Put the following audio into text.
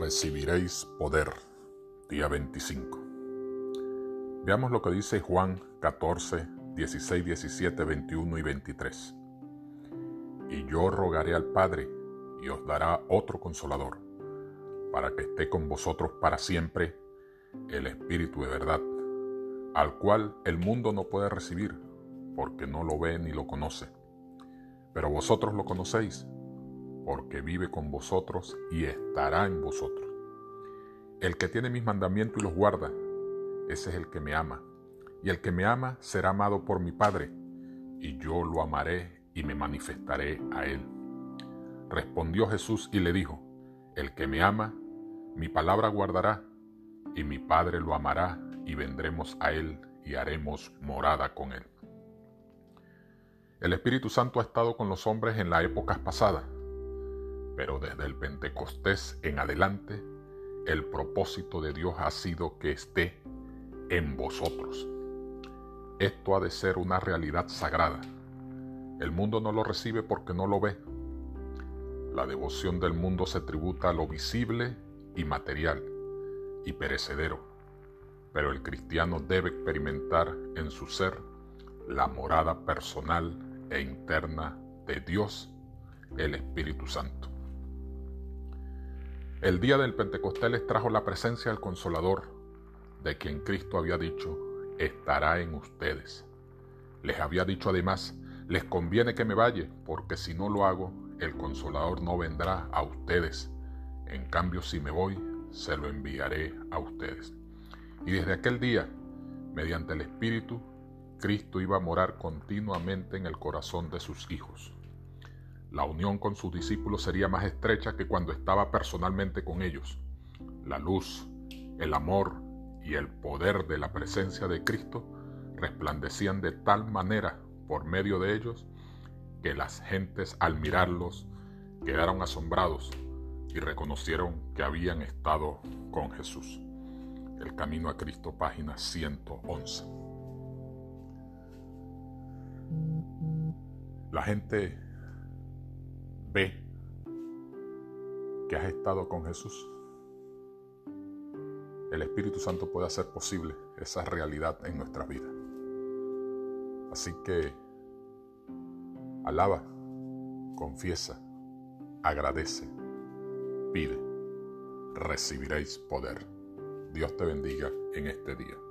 recibiréis poder. Día 25. Veamos lo que dice Juan 14, 16, 17, 21 y 23. Y yo rogaré al Padre y os dará otro consolador, para que esté con vosotros para siempre el Espíritu de verdad, al cual el mundo no puede recibir, porque no lo ve ni lo conoce. Pero vosotros lo conocéis porque vive con vosotros y estará en vosotros. El que tiene mis mandamientos y los guarda, ese es el que me ama. Y el que me ama será amado por mi Padre, y yo lo amaré y me manifestaré a él. Respondió Jesús y le dijo, El que me ama, mi palabra guardará, y mi Padre lo amará, y vendremos a él y haremos morada con él. El Espíritu Santo ha estado con los hombres en las épocas pasadas pero desde el Pentecostés en adelante, el propósito de Dios ha sido que esté en vosotros. Esto ha de ser una realidad sagrada. El mundo no lo recibe porque no lo ve. La devoción del mundo se tributa a lo visible y material y perecedero, pero el cristiano debe experimentar en su ser la morada personal e interna de Dios, el Espíritu Santo. El día del Pentecostés trajo la presencia del Consolador, de quien Cristo había dicho, estará en ustedes. Les había dicho además, les conviene que me vaya, porque si no lo hago, el Consolador no vendrá a ustedes. En cambio, si me voy, se lo enviaré a ustedes. Y desde aquel día, mediante el Espíritu, Cristo iba a morar continuamente en el corazón de sus hijos. La unión con sus discípulos sería más estrecha que cuando estaba personalmente con ellos. La luz, el amor y el poder de la presencia de Cristo resplandecían de tal manera por medio de ellos que las gentes al mirarlos quedaron asombrados y reconocieron que habían estado con Jesús. El Camino a Cristo, página 111. La gente ve que has estado con Jesús, el Espíritu Santo puede hacer posible esa realidad en nuestra vida. Así que alaba, confiesa, agradece, pide, recibiréis poder. Dios te bendiga en este día.